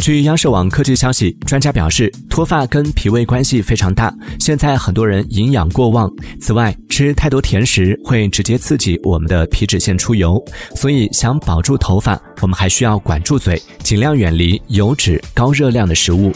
据央视网科技消息专家表示脱发跟脾胃关系非常大现在很多人营养过旺。此外吃太多甜食会直接刺激我们的皮脂腺出油所以想保住头发我们还需要管住嘴尽量远离油脂高热量的食物。